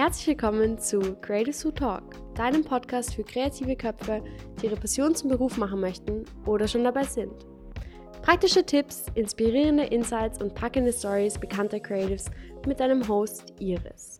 Herzlich willkommen zu Creatives Who Talk, deinem Podcast für kreative Köpfe, die ihre Passion zum Beruf machen möchten oder schon dabei sind. Praktische Tipps, inspirierende Insights und packende Stories bekannter Creatives mit deinem Host Iris.